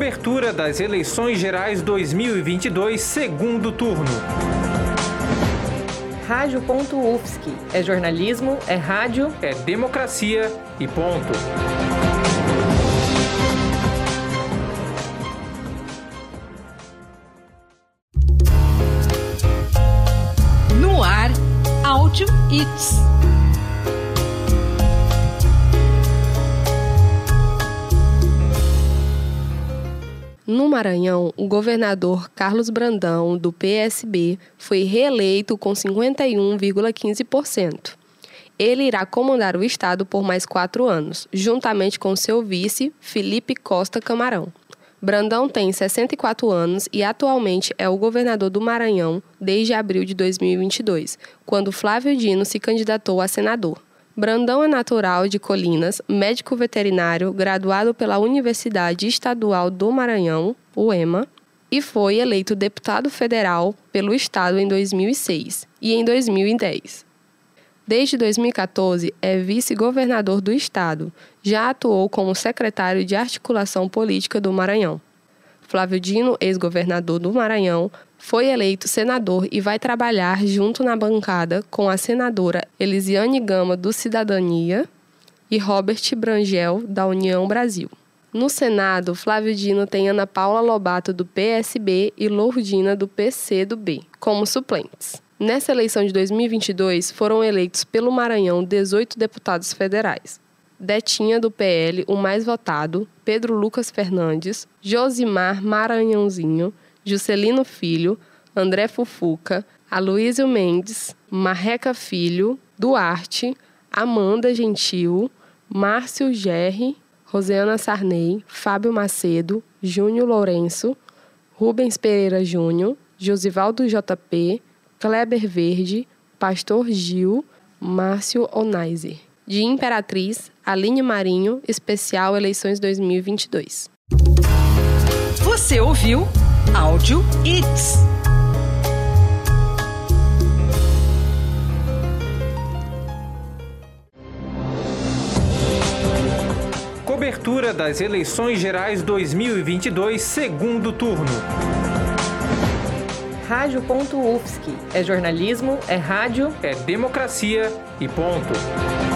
Cobertura das eleições gerais 2022, segundo turno. Rádio.UFSC. É jornalismo, é rádio, é democracia e ponto. No ar, Áudio It's. No Maranhão, o governador Carlos Brandão, do PSB, foi reeleito com 51,15%. Ele irá comandar o estado por mais quatro anos, juntamente com seu vice, Felipe Costa Camarão. Brandão tem 64 anos e atualmente é o governador do Maranhão desde abril de 2022, quando Flávio Dino se candidatou a senador. Brandão é natural de Colinas, médico veterinário, graduado pela Universidade Estadual do Maranhão, UEMA, e foi eleito deputado federal pelo estado em 2006 e em 2010. Desde 2014 é vice-governador do estado. Já atuou como secretário de articulação política do Maranhão. Flávio Dino, ex-governador do Maranhão, foi eleito senador e vai trabalhar junto na bancada com a senadora Elisiane Gama, do Cidadania, e Robert Brangel, da União Brasil. No Senado, Flávio Dino tem Ana Paula Lobato, do PSB, e Lourdina, do PCdoB, como suplentes. Nessa eleição de 2022, foram eleitos pelo Maranhão 18 deputados federais. Detinha do PL, o mais votado, Pedro Lucas Fernandes, Josimar Maranhãozinho, Juscelino Filho, André Fufuca, Aloysio Mendes, Marreca Filho, Duarte, Amanda Gentil, Márcio Gerri, Rosiana Sarney, Fábio Macedo, Júnior Lourenço, Rubens Pereira Júnior, Josivaldo JP, Kleber Verde, Pastor Gil, Márcio Onaiser. De Imperatriz, Aline Marinho, especial Eleições 2022. Você ouviu Áudio It's. Cobertura das eleições gerais 2022, segundo turno. Rádio.UFSC. É jornalismo, é rádio, é democracia e ponto.